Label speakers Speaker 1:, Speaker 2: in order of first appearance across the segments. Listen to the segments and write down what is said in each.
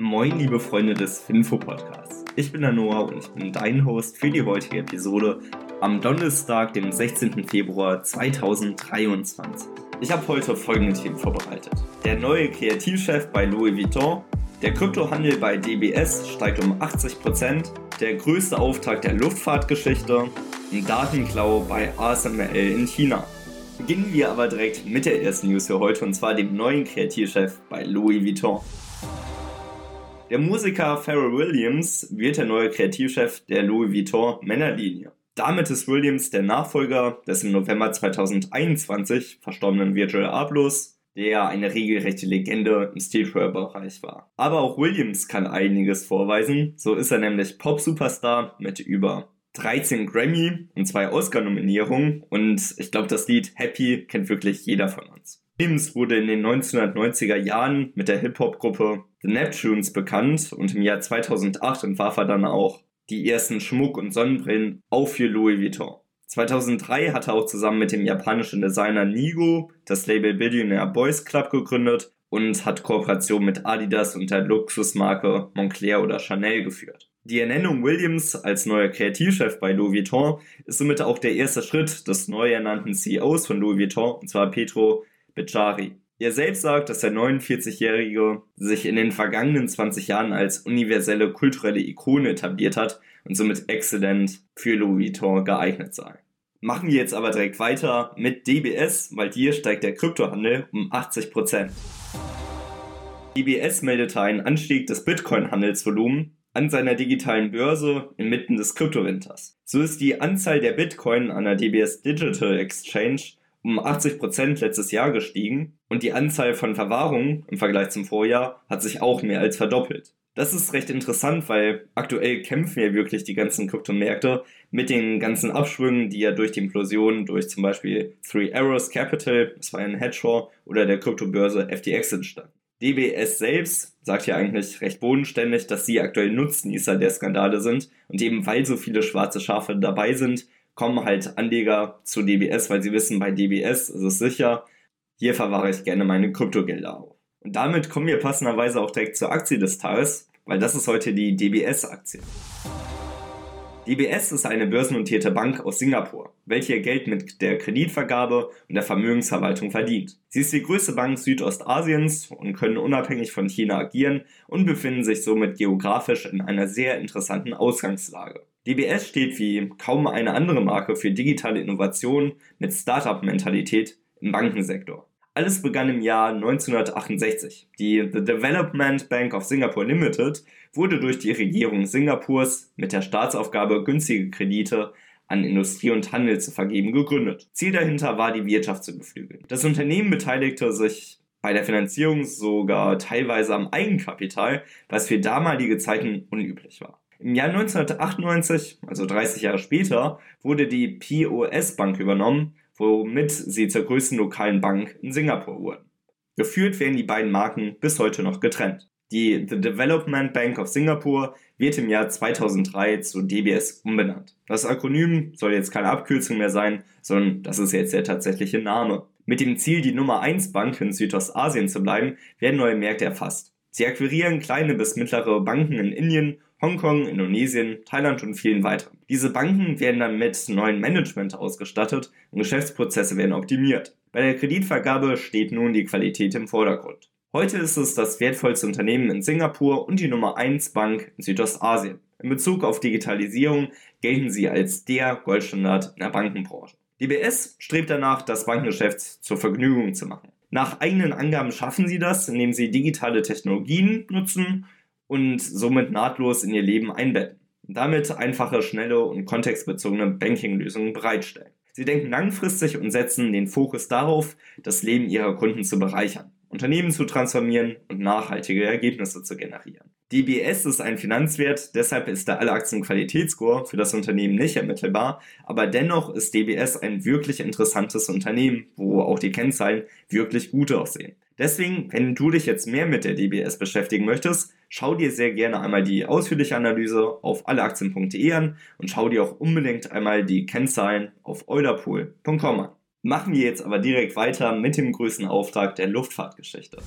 Speaker 1: Moin, liebe Freunde des Finfo-Podcasts. Ich bin der Noah und ich bin dein Host für die heutige Episode am Donnerstag, dem 16. Februar 2023. Ich habe heute folgende Themen vorbereitet. Der neue Kreativchef bei Louis Vuitton, der Kryptohandel bei DBS steigt um 80%, der größte Auftakt der Luftfahrtgeschichte, ein Datenklau bei ASML in China. Beginnen wir aber direkt mit der ersten News für heute und zwar dem neuen Kreativchef bei Louis Vuitton. Der Musiker Pharrell Williams wird der neue Kreativchef der Louis Vuitton Männerlinie. Damit ist Williams der Nachfolger des im November 2021 verstorbenen Virgil Abloh, der eine regelrechte Legende im Streetwear-Bereich war. Aber auch Williams kann einiges vorweisen, so ist er nämlich Pop-Superstar mit über 13 Grammy und zwei Oscar-Nominierungen und ich glaube, das Lied Happy kennt wirklich jeder von uns. Williams wurde in den 1990er Jahren mit der Hip-Hop-Gruppe The Neptunes bekannt und im Jahr 2008 entwarf er dann auch die ersten Schmuck- und Sonnenbrillen auch für Louis Vuitton. 2003 hat er auch zusammen mit dem japanischen Designer Nigo das Label Billionaire Boys Club gegründet und hat Kooperationen mit Adidas und der Luxusmarke Moncler oder Chanel geführt. Die Ernennung Williams als neuer Kreativchef bei Louis Vuitton ist somit auch der erste Schritt des neu ernannten CEOs von Louis Vuitton, und zwar Petro Becari. Er selbst sagt, dass der 49-Jährige sich in den vergangenen 20 Jahren als universelle kulturelle Ikone etabliert hat und somit exzellent für Louis Vuitton geeignet sei. Machen wir jetzt aber direkt weiter mit DBS, weil hier steigt der Kryptohandel um 80%. DBS meldete einen Anstieg des Bitcoin-Handelsvolumens an seiner digitalen Börse inmitten des Kryptowinters. So ist die Anzahl der Bitcoin an der DBS Digital Exchange um 80% letztes Jahr gestiegen und die Anzahl von Verwahrungen im Vergleich zum Vorjahr hat sich auch mehr als verdoppelt. Das ist recht interessant, weil aktuell kämpfen ja wirklich die ganzen Kryptomärkte mit den ganzen Abschwüngen, die ja durch die Implosion durch zum Beispiel Three Arrows Capital, das war ein Hedgefonds, oder der Kryptobörse FTX entstanden. DBS selbst sagt ja eigentlich recht bodenständig, dass sie aktuell Nutznießer der Skandale sind und eben weil so viele schwarze Schafe dabei sind, kommen halt Anleger zu DBS, weil sie wissen, bei DBS ist es sicher, hier verwahre ich gerne meine Kryptogelder auf. Und damit kommen wir passenderweise auch direkt zur Aktie des Tages, weil das ist heute die DBS-Aktie. DBS ist eine börsennotierte Bank aus Singapur, welche ihr Geld mit der Kreditvergabe und der Vermögensverwaltung verdient. Sie ist die größte Bank Südostasiens und können unabhängig von China agieren und befinden sich somit geografisch in einer sehr interessanten Ausgangslage. DBS steht wie kaum eine andere Marke für digitale Innovation mit Startup-Mentalität im Bankensektor. Alles begann im Jahr 1968. Die The Development Bank of Singapore Limited wurde durch die Regierung Singapurs mit der Staatsaufgabe, günstige Kredite an Industrie und Handel zu vergeben, gegründet. Ziel dahinter war, die Wirtschaft zu beflügeln. Das Unternehmen beteiligte sich bei der Finanzierung sogar teilweise am Eigenkapital, was für damalige Zeiten unüblich war. Im Jahr 1998, also 30 Jahre später, wurde die POS Bank übernommen womit sie zur größten lokalen Bank in Singapur wurden. Geführt werden die beiden Marken bis heute noch getrennt. Die The Development Bank of Singapore wird im Jahr 2003 zu DBS umbenannt. Das Akronym soll jetzt keine Abkürzung mehr sein, sondern das ist jetzt der tatsächliche Name. Mit dem Ziel, die Nummer 1 Bank in Südostasien zu bleiben, werden neue Märkte erfasst. Sie akquirieren kleine bis mittlere Banken in Indien Hongkong, Indonesien, Thailand und vielen weiteren. Diese Banken werden dann mit neuen Management ausgestattet und Geschäftsprozesse werden optimiert. Bei der Kreditvergabe steht nun die Qualität im Vordergrund. Heute ist es das wertvollste Unternehmen in Singapur und die Nummer 1 Bank in Südostasien. In Bezug auf Digitalisierung gelten sie als der Goldstandard in der Bankenbranche. DBS strebt danach, das Bankengeschäft zur Vergnügung zu machen. Nach eigenen Angaben schaffen sie das, indem sie digitale Technologien nutzen und somit nahtlos in ihr Leben einbetten. Damit einfache, schnelle und kontextbezogene Banking-Lösungen bereitstellen. Sie denken langfristig und setzen den Fokus darauf, das Leben ihrer Kunden zu bereichern, Unternehmen zu transformieren und nachhaltige Ergebnisse zu generieren. DBS ist ein Finanzwert, deshalb ist der Alle-Aktien-Qualitätsscore für das Unternehmen nicht ermittelbar, aber dennoch ist DBS ein wirklich interessantes Unternehmen, wo auch die Kennzahlen wirklich gut aussehen. Deswegen, wenn du dich jetzt mehr mit der DBS beschäftigen möchtest, schau dir sehr gerne einmal die ausführliche Analyse auf alleaktien.de an und schau dir auch unbedingt einmal die Kennzahlen auf eulerpool.com an. Machen wir jetzt aber direkt weiter mit dem größten Auftrag der Luftfahrtgeschichte.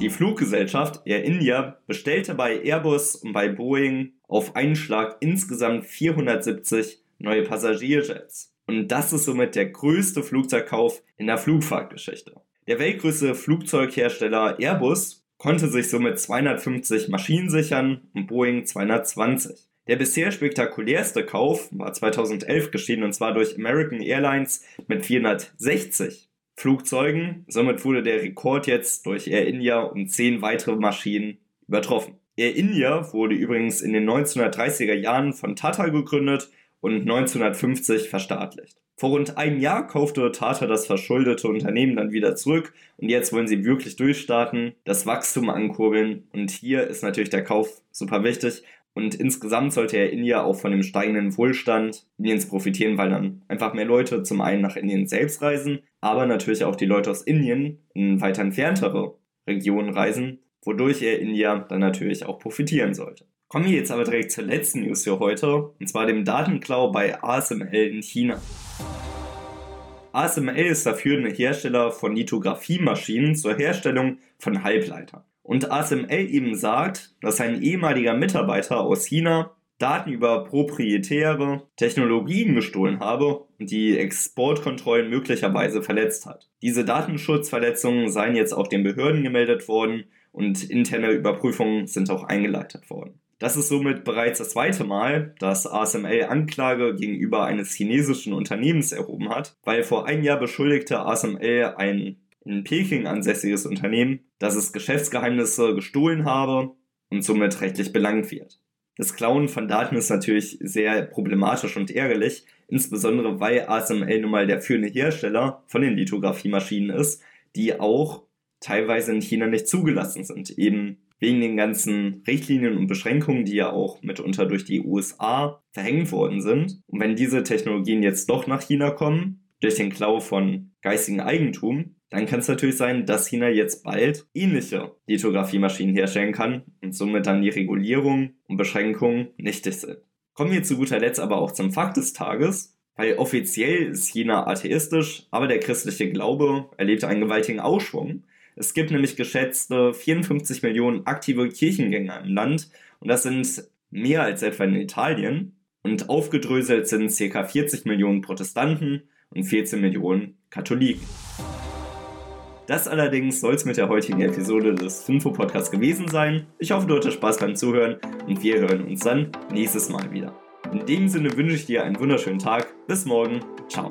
Speaker 1: Die Fluggesellschaft Air India bestellte bei Airbus und bei Boeing auf einen Schlag insgesamt 470 neue Passagierjets. Und das ist somit der größte Flugzeugkauf in der Flugfahrtgeschichte. Der weltgrößte Flugzeughersteller Airbus konnte sich somit 250 Maschinen sichern und Boeing 220. Der bisher spektakulärste Kauf war 2011 geschehen und zwar durch American Airlines mit 460 Flugzeugen. Somit wurde der Rekord jetzt durch Air India um 10 weitere Maschinen übertroffen. Air India wurde übrigens in den 1930er Jahren von Tata gegründet und 1950 verstaatlicht. Vor rund einem Jahr kaufte Tata das verschuldete Unternehmen dann wieder zurück und jetzt wollen sie wirklich durchstarten, das Wachstum ankurbeln und hier ist natürlich der Kauf super wichtig und insgesamt sollte er India auch von dem steigenden Wohlstand Indiens profitieren, weil dann einfach mehr Leute zum einen nach Indien selbst reisen, aber natürlich auch die Leute aus Indien in weiter entferntere Regionen reisen, wodurch er India dann natürlich auch profitieren sollte. Kommen wir jetzt aber direkt zur letzten News für heute, und zwar dem Datenklau bei ASML in China. ASML ist der führende Hersteller von Lithografiemaschinen zur Herstellung von Halbleitern und ASML eben sagt, dass ein ehemaliger Mitarbeiter aus China Daten über proprietäre Technologien gestohlen habe und die Exportkontrollen möglicherweise verletzt hat. Diese Datenschutzverletzungen seien jetzt auch den Behörden gemeldet worden und interne Überprüfungen sind auch eingeleitet worden. Das ist somit bereits das zweite Mal, dass ASML Anklage gegenüber eines chinesischen Unternehmens erhoben hat, weil vor einem Jahr beschuldigte ASML ein in Peking ansässiges Unternehmen, dass es Geschäftsgeheimnisse gestohlen habe und somit rechtlich belangt wird. Das Klauen von Daten ist natürlich sehr problematisch und ärgerlich, insbesondere weil ASML nun mal der führende Hersteller von den Lithografiemaschinen ist, die auch teilweise in China nicht zugelassen sind, eben wegen den ganzen Richtlinien und Beschränkungen, die ja auch mitunter durch die USA verhängt worden sind. Und wenn diese Technologien jetzt doch nach China kommen, durch den Klau von geistigem Eigentum, dann kann es natürlich sein, dass China jetzt bald ähnliche Lithografiemaschinen herstellen kann und somit dann die Regulierung und Beschränkungen nichtig sind. Kommen wir zu guter Letzt aber auch zum Fakt des Tages, weil offiziell ist China atheistisch, aber der christliche Glaube erlebt einen gewaltigen Ausschwung. Es gibt nämlich geschätzte 54 Millionen aktive Kirchengänger im Land und das sind mehr als etwa in Italien. Und aufgedröselt sind ca. 40 Millionen Protestanten und 14 Millionen Katholiken. Das allerdings soll es mit der heutigen Episode des Finfo-Podcasts gewesen sein. Ich hoffe, du hattest Spaß beim Zuhören und wir hören uns dann nächstes Mal wieder. In dem Sinne wünsche ich dir einen wunderschönen Tag. Bis morgen. Ciao.